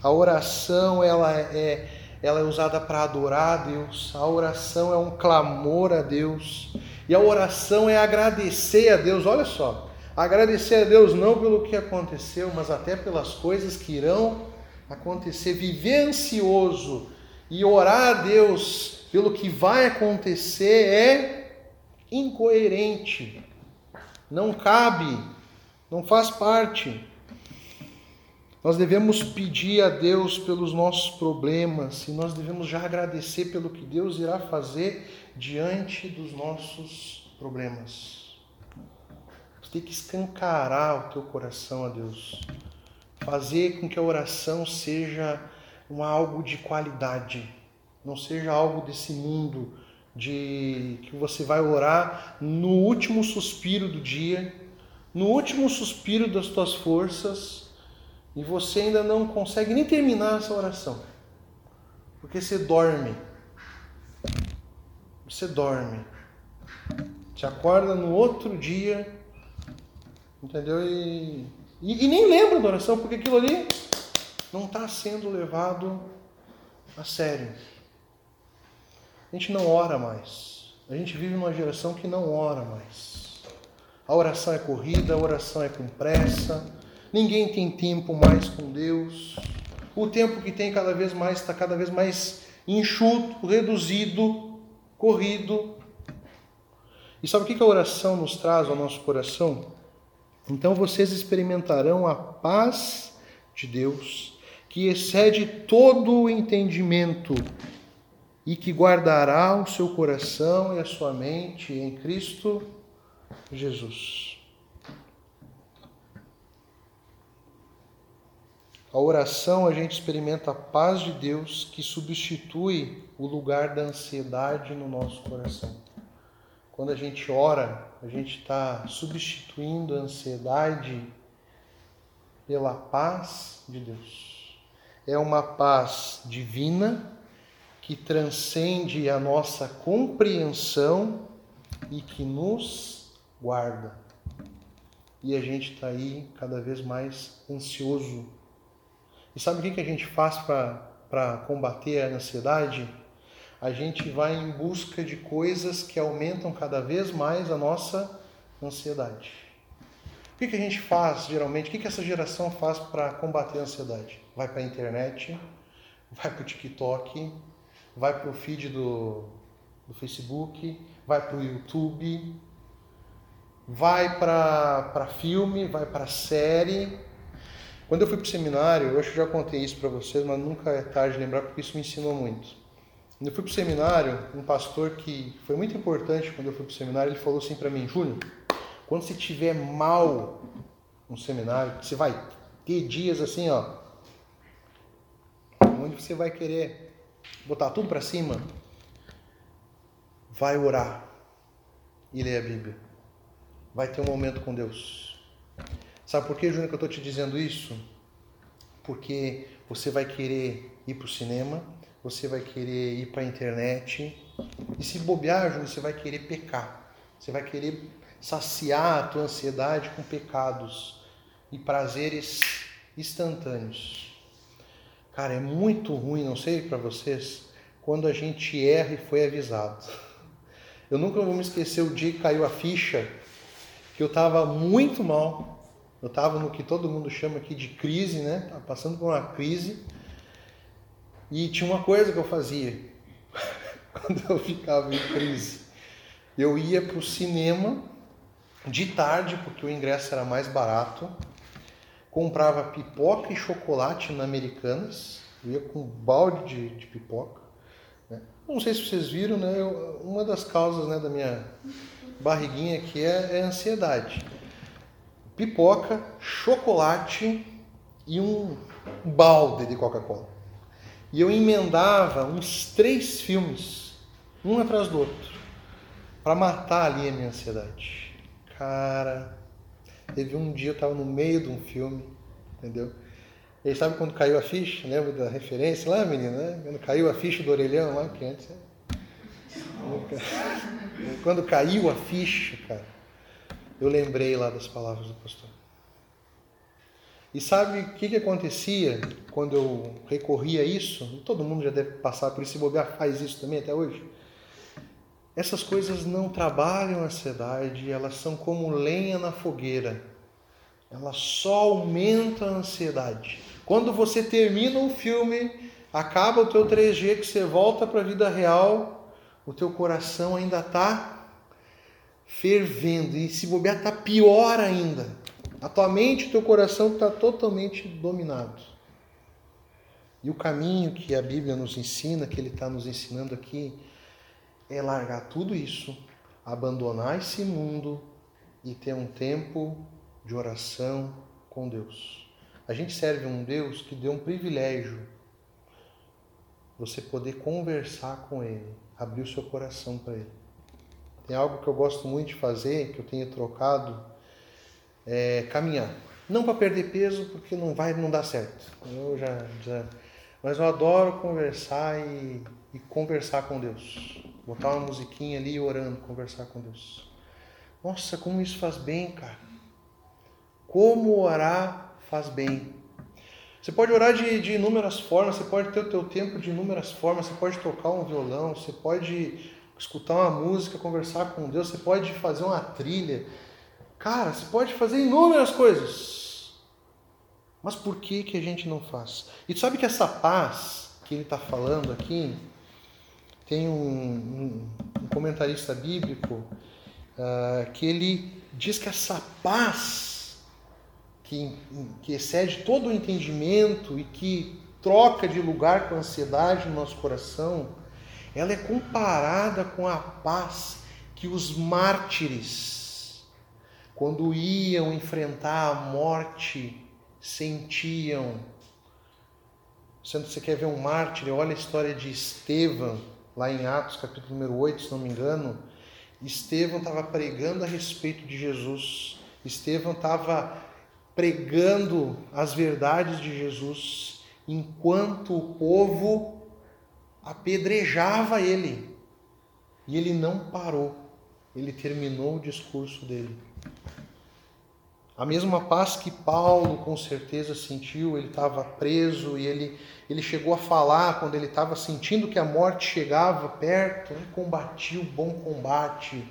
A oração ela é, ela é usada para adorar a Deus. A oração é um clamor a Deus. E a oração é agradecer a Deus, olha só, agradecer a Deus não pelo que aconteceu, mas até pelas coisas que irão acontecer. Viver ansioso e orar a Deus pelo que vai acontecer é incoerente, não cabe, não faz parte. Nós devemos pedir a Deus pelos nossos problemas e nós devemos já agradecer pelo que Deus irá fazer diante dos nossos problemas. Você tem que escancarar o teu coração a Deus. Fazer com que a oração seja um algo de qualidade, não seja algo desse mundo de que você vai orar no último suspiro do dia, no último suspiro das tuas forças, e você ainda não consegue nem terminar essa oração. Porque você dorme você dorme. Te acorda no outro dia, entendeu? E, e, e nem lembra da oração, porque aquilo ali não está sendo levado a sério. A gente não ora mais. A gente vive numa geração que não ora mais. A oração é corrida, a oração é com pressa. Ninguém tem tempo mais com Deus. O tempo que tem cada vez mais está cada vez mais enxuto, reduzido corrido. E sabe o que a oração nos traz ao nosso coração? Então vocês experimentarão a paz de Deus, que excede todo o entendimento e que guardará o seu coração e a sua mente em Cristo Jesus. A oração a gente experimenta a paz de Deus que substitui o lugar da ansiedade no nosso coração. Quando a gente ora, a gente está substituindo a ansiedade pela paz de Deus. É uma paz divina que transcende a nossa compreensão e que nos guarda. E a gente está aí cada vez mais ansioso e sabe o que a gente faz para combater a ansiedade? A gente vai em busca de coisas que aumentam cada vez mais a nossa ansiedade. O que, que a gente faz geralmente? O que, que essa geração faz para combater a ansiedade? Vai para a internet, vai para o TikTok, vai para o feed do, do Facebook, vai para o YouTube, vai para filme, vai para série, quando eu fui para o seminário, eu acho que já contei isso para vocês, mas nunca é tarde de lembrar porque isso me ensinou muito. Quando eu fui para o seminário, um pastor que foi muito importante quando eu fui para o seminário, ele falou assim para mim, Júnior, quando você tiver mal no seminário, você vai ter dias assim, ó, onde você vai querer botar tudo para cima, vai orar e ler a Bíblia. Vai ter um momento com Deus Sabe por que, Júnior, que eu estou te dizendo isso? Porque você vai querer ir para o cinema, você vai querer ir para a internet, e se bobear, Júnior, você vai querer pecar. Você vai querer saciar a tua ansiedade com pecados e prazeres instantâneos. Cara, é muito ruim, não sei para vocês, quando a gente erra e foi avisado. Eu nunca vou me esquecer o dia que caiu a ficha que eu estava muito mal, eu estava no que todo mundo chama aqui de crise, né? Tava passando por uma crise. E tinha uma coisa que eu fazia [laughs] quando eu ficava em crise. Eu ia para o cinema de tarde, porque o ingresso era mais barato. Comprava pipoca e chocolate na Americanas. Eu ia com um balde de, de pipoca. Né? Não sei se vocês viram, né? Eu, uma das causas né, da minha barriguinha aqui é, é ansiedade pipoca, chocolate e um balde de Coca-Cola. E eu emendava uns três filmes, um atrás do outro, para matar ali a minha ansiedade. Cara, teve um dia eu estava no meio de um filme, entendeu? E sabe quando caiu a ficha? Lembra da referência lá, menina? Né? Quando caiu a ficha do orelhão lá, que antes. Quando caiu a ficha, cara eu lembrei lá das palavras do pastor. E sabe o que, que acontecia quando eu recorria a isso? Todo mundo já deve passar por isso, se bobear faz isso também até hoje. Essas coisas não trabalham a ansiedade, elas são como lenha na fogueira. Elas só aumentam a ansiedade. Quando você termina um filme, acaba o teu 3G, que você volta para a vida real, o teu coração ainda está fervendo. E se bobear, está pior ainda. A tua mente, o teu coração está totalmente dominado. E o caminho que a Bíblia nos ensina, que Ele está nos ensinando aqui, é largar tudo isso, abandonar esse mundo e ter um tempo de oração com Deus. A gente serve um Deus que deu um privilégio você poder conversar com Ele, abrir o seu coração para Ele. Tem algo que eu gosto muito de fazer, que eu tenho trocado, é caminhar. Não para perder peso, porque não vai, não dá certo. Eu já, já mas eu adoro conversar e, e conversar com Deus. Botar uma musiquinha ali orando, conversar com Deus. Nossa, como isso faz bem, cara. Como orar faz bem. Você pode orar de, de inúmeras formas, você pode ter o teu tempo de inúmeras formas, você pode tocar um violão, você pode escutar uma música, conversar com Deus, você pode fazer uma trilha. Cara, você pode fazer inúmeras coisas. Mas por que, que a gente não faz? E sabe que essa paz que ele está falando aqui, tem um, um, um comentarista bíblico uh, que ele diz que essa paz que, que excede todo o entendimento e que troca de lugar com a ansiedade no nosso coração, ela é comparada com a paz que os mártires, quando iam enfrentar a morte, sentiam Se você quer ver um mártir, olha a história de Estevão, lá em Atos, capítulo número 8, se não me engano. Estevão estava pregando a respeito de Jesus. Estevão estava pregando as verdades de Jesus, enquanto o povo apedrejava ele. E ele não parou. Ele terminou o discurso dele. A mesma paz que Paulo com certeza sentiu, ele estava preso e ele, ele chegou a falar quando ele estava sentindo que a morte chegava perto, combati o bom combate,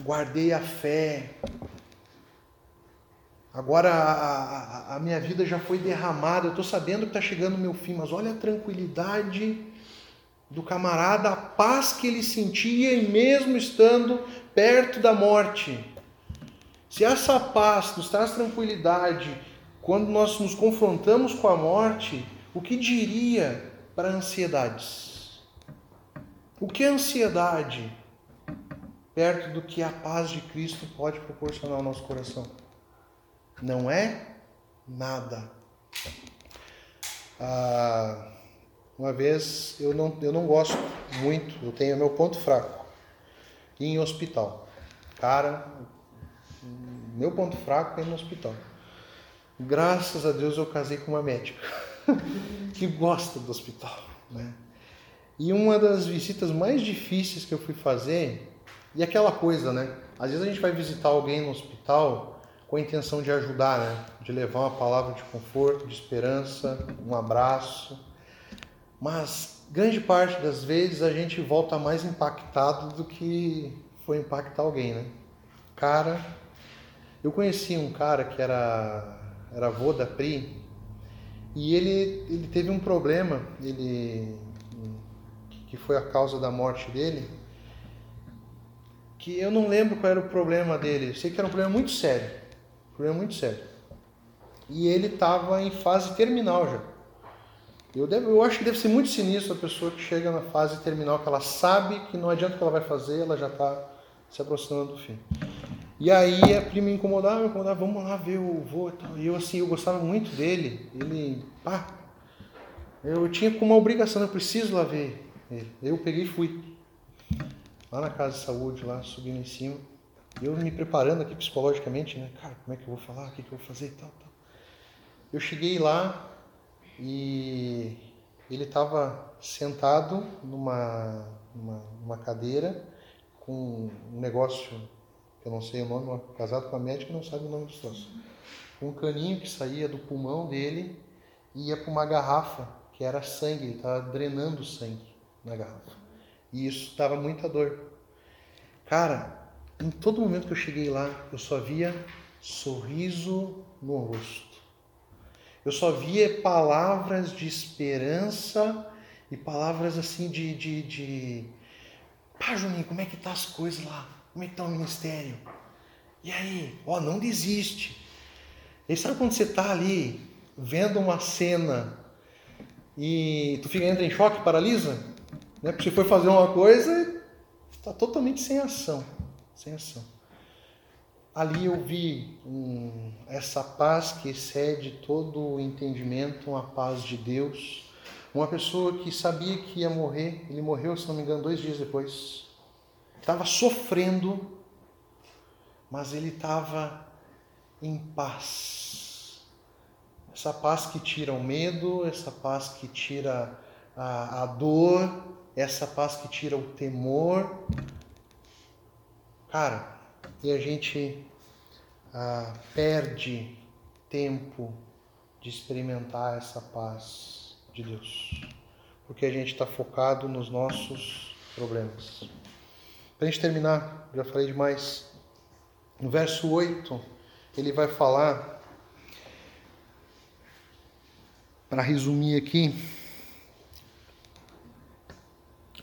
guardei a fé. Agora a, a, a minha vida já foi derramada, eu estou sabendo que está chegando o meu fim, mas olha a tranquilidade do camarada, a paz que ele sentia, e mesmo estando perto da morte. Se essa paz nos traz tranquilidade quando nós nos confrontamos com a morte, o que diria para ansiedades? O que é ansiedade perto do que a paz de Cristo pode proporcionar ao nosso coração? Não é nada. Ah, uma vez eu não, eu não gosto muito, eu tenho meu ponto fraco em hospital. Cara, meu ponto fraco é no hospital. Graças a Deus eu casei com uma médica [laughs] que gosta do hospital, né? E uma das visitas mais difíceis que eu fui fazer, e aquela coisa, né? Às vezes a gente vai visitar alguém no hospital com a intenção de ajudar, né? De levar uma palavra de conforto, de esperança, um abraço. Mas grande parte das vezes a gente volta mais impactado do que foi impactar alguém, né? Cara, eu conheci um cara que era, era avô da Pri e ele, ele teve um problema, ele que foi a causa da morte dele, que eu não lembro qual era o problema dele. Eu sei que era um problema muito sério, problema muito sério. E ele estava em fase terminal já. Eu, devo, eu acho que deve ser muito sinistro a pessoa que chega na fase terminal, que ela sabe que não adianta o que ela vai fazer, ela já está se aproximando do fim. E aí a prima me incomodava, me incomodava, vamos lá ver o vô e tal. E eu assim, eu gostava muito dele. Ele, pá, eu tinha como uma obrigação, eu preciso lá ver ele. Eu peguei e fui. Lá na casa de saúde, lá, subindo em cima. Eu me preparando aqui psicologicamente, né? Cara, como é que eu vou falar? O que, que eu vou fazer e tal, tal. Eu cheguei lá e ele estava sentado numa, numa, numa cadeira com um negócio que eu não sei o nome, casado com a médica e não sabe o nome do troço. Um caninho que saía do pulmão dele e ia para uma garrafa que era sangue, ele estava drenando sangue na garrafa. E isso dava muita dor. Cara, em todo momento que eu cheguei lá, eu só via sorriso no rosto. Eu só via palavras de esperança e palavras assim de, de, de... Pá, Juninho, como é que tá as coisas lá? Como é que está o ministério? E aí? Ó, não desiste. E sabe quando você está ali vendo uma cena e tu fica entra em choque, paralisa? Né? Porque você foi fazer uma coisa está totalmente sem ação. Sem ação. Ali eu vi um, essa paz que excede todo o entendimento, uma paz de Deus. Uma pessoa que sabia que ia morrer, ele morreu, se não me engano, dois dias depois estava sofrendo, mas ele estava em paz. Essa paz que tira o medo, essa paz que tira a, a dor, essa paz que tira o temor. Cara, e a gente ah, perde tempo de experimentar essa paz de Deus, porque a gente está focado nos nossos problemas. Para a gente terminar, já falei demais. No verso 8, ele vai falar, para resumir aqui,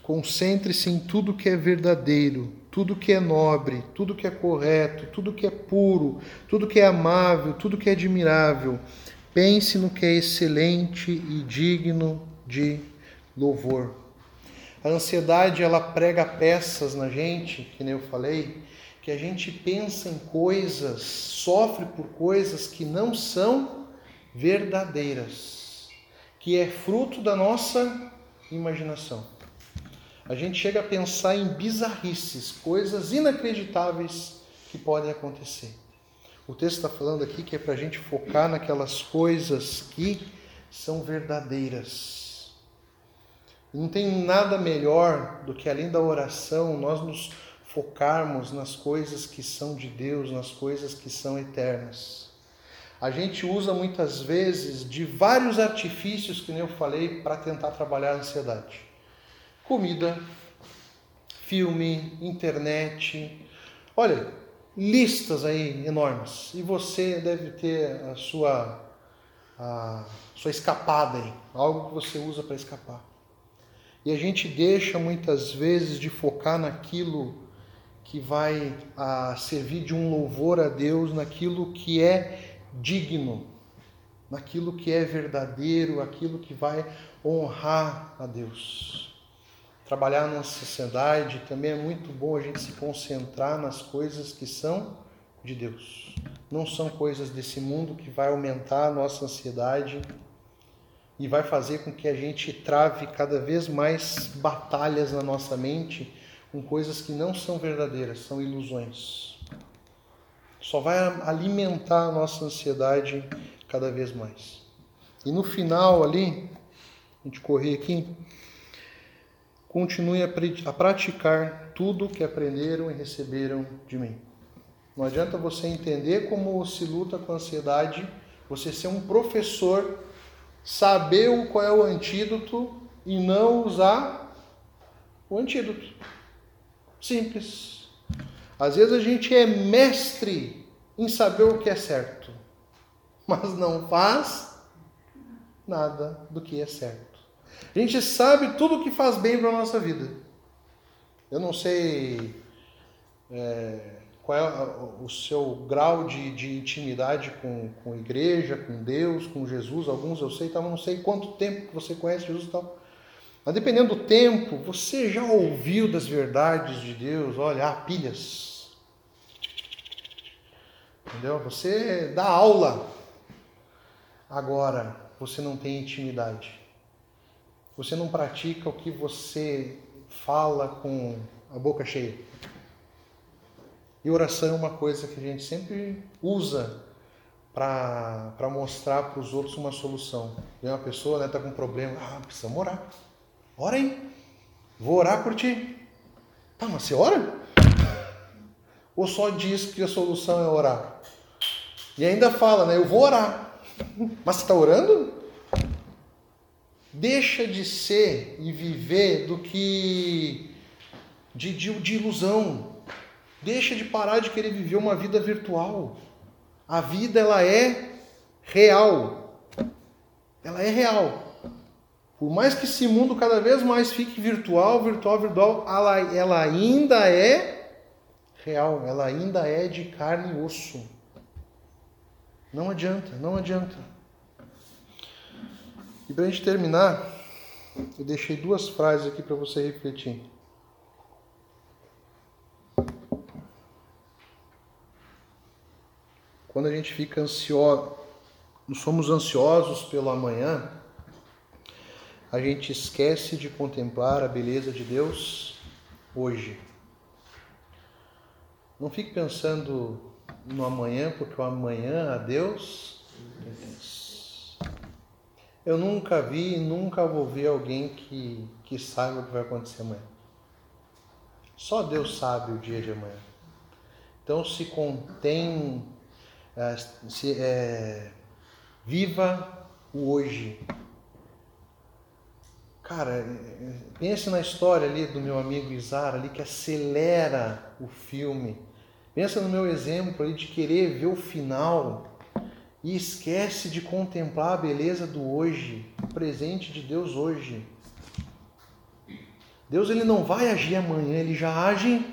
concentre-se em tudo que é verdadeiro, tudo que é nobre, tudo que é correto, tudo que é puro, tudo que é amável, tudo que é admirável. Pense no que é excelente e digno de louvor. A ansiedade ela prega peças na gente, que nem eu falei, que a gente pensa em coisas, sofre por coisas que não são verdadeiras. que é fruto da nossa imaginação. A gente chega a pensar em bizarrices, coisas inacreditáveis que podem acontecer. O texto está falando aqui que é para a gente focar naquelas coisas que são verdadeiras. Não tem nada melhor do que, além da oração, nós nos focarmos nas coisas que são de Deus, nas coisas que são eternas. A gente usa muitas vezes de vários artifícios, que nem eu falei, para tentar trabalhar a ansiedade: comida, filme, internet. Olha, listas aí enormes. E você deve ter a sua, a sua escapada aí, algo que você usa para escapar. E a gente deixa muitas vezes de focar naquilo que vai a, servir de um louvor a Deus, naquilo que é digno, naquilo que é verdadeiro, aquilo que vai honrar a Deus. Trabalhar na sociedade também é muito bom a gente se concentrar nas coisas que são de Deus. Não são coisas desse mundo que vai aumentar a nossa ansiedade e vai fazer com que a gente trave cada vez mais batalhas na nossa mente com coisas que não são verdadeiras, são ilusões. Só vai alimentar a nossa ansiedade cada vez mais. E no final ali, a gente correr aqui, continue a praticar tudo o que aprenderam e receberam de mim. Não adianta você entender como se luta com a ansiedade, você ser um professor, saber qual é o antídoto e não usar o antídoto. Simples. Às vezes a gente é mestre em saber o que é certo, mas não faz nada do que é certo. A gente sabe tudo o que faz bem para a nossa vida. Eu não sei é, qual é o seu grau de, de intimidade com, com igreja, com Deus, com Jesus. Alguns eu sei, mas não sei quanto tempo que você conhece Jesus e tal. Mas dependendo do tempo, você já ouviu das verdades de Deus? Olha, há pilhas. Entendeu? Você dá aula. Agora, você não tem intimidade. Você não pratica o que você fala com a boca cheia. E oração é uma coisa que a gente sempre usa para mostrar para os outros uma solução. Vem uma pessoa, está né, com um problema, ah, precisamos orar. Ora aí, vou orar por ti. Tá, mas você ora? Ou só diz que a solução é orar? E ainda fala, né? Eu vou orar. Mas você está orando? Deixa de ser e viver do que de, de, de ilusão. Deixa de parar de querer viver uma vida virtual. A vida ela é real. Ela é real. Por mais que esse mundo cada vez mais fique virtual, virtual, virtual, ela, ela ainda é real, ela ainda é de carne e osso. Não adianta, não adianta. E para a gente terminar, eu deixei duas frases aqui para você refletir. Quando a gente fica ansioso, somos ansiosos pelo amanhã, a gente esquece de contemplar a beleza de Deus hoje. Não fique pensando no amanhã, porque o amanhã a Deus eu nunca vi e nunca vou ver alguém que, que saiba o que vai acontecer amanhã. Só Deus sabe o dia de amanhã. Então se contém, é, se, é, viva o hoje. Cara, é, pense na história ali do meu amigo Izar ali que acelera o filme. Pensa no meu exemplo ali de querer ver o final e esquece de contemplar a beleza do hoje, o presente de Deus hoje. Deus ele não vai agir amanhã, ele já age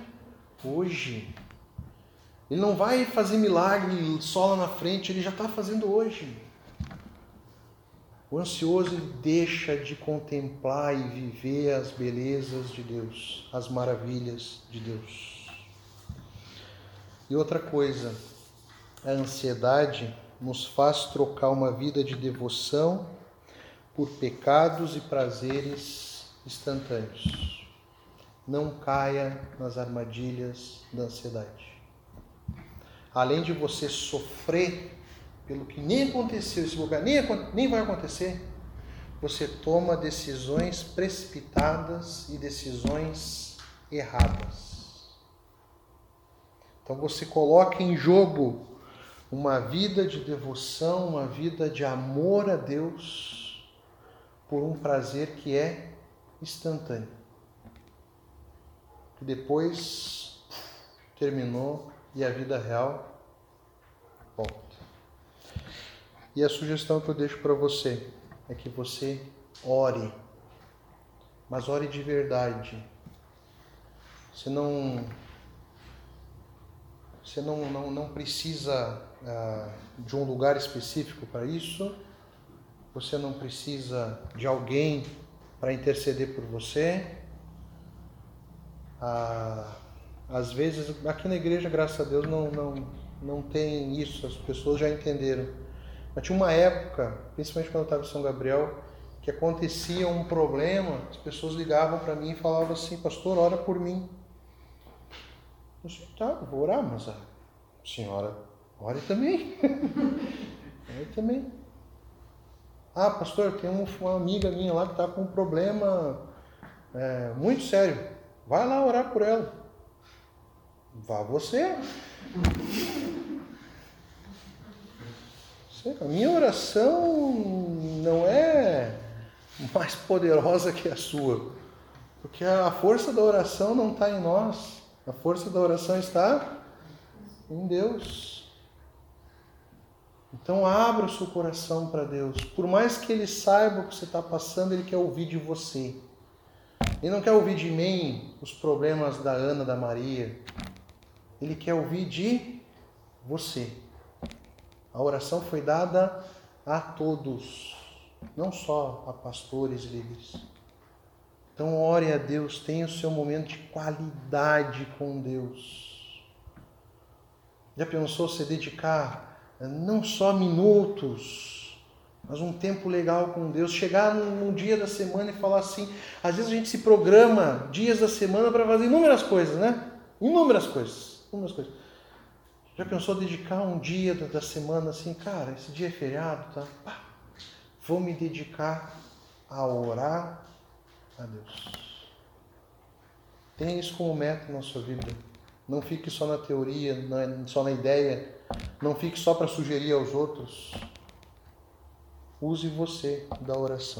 hoje. Ele não vai fazer milagre só lá na frente, ele já está fazendo hoje. O ansioso deixa de contemplar e viver as belezas de Deus, as maravilhas de Deus. E outra coisa, a ansiedade nos faz trocar uma vida de devoção por pecados e prazeres instantâneos. Não caia nas armadilhas da ansiedade. Além de você sofrer pelo que nem aconteceu, esse lugar nem, nem vai acontecer, você toma decisões precipitadas e decisões erradas. Então você coloca em jogo uma vida de devoção, uma vida de amor a Deus por um prazer que é instantâneo. Que depois terminou e a vida real volta. E a sugestão que eu deixo para você é que você ore, mas ore de verdade. Você não você não, não, não precisa de um lugar específico para isso, você não precisa de alguém para interceder por você. Ah, às vezes, aqui na igreja, graças a Deus, não, não, não tem isso, as pessoas já entenderam. Mas tinha uma época, principalmente quando eu estava em São Gabriel, que acontecia um problema, as pessoas ligavam para mim e falavam assim, pastor, ora por mim. Eu disse, tá, vou orar, mas a senhora ore também. [laughs] ore também. Ah, pastor, tem uma amiga minha lá que está com um problema é, muito sério. Vai lá orar por ela. Vá você. [laughs] A minha oração não é mais poderosa que a sua, porque a força da oração não está em nós, a força da oração está em Deus. Então abra o seu coração para Deus. Por mais que Ele saiba o que você está passando, Ele quer ouvir de você. Ele não quer ouvir de mim os problemas da Ana, da Maria. Ele quer ouvir de você. A oração foi dada a todos, não só a pastores e líderes. Então ore a Deus, tenha o seu momento de qualidade com Deus. Já pensou se dedicar não só minutos, mas um tempo legal com Deus? Chegar num dia da semana e falar assim. Às vezes a gente se programa dias da semana para fazer inúmeras coisas, né? Inúmeras coisas. Inúmeras coisas. Já pensou dedicar um dia da semana assim, cara, esse dia é feriado, tá? Pá, vou me dedicar a orar a Deus. Tenha isso como meta na sua vida. Não fique só na teoria, só na ideia. Não fique só para sugerir aos outros. Use você da oração.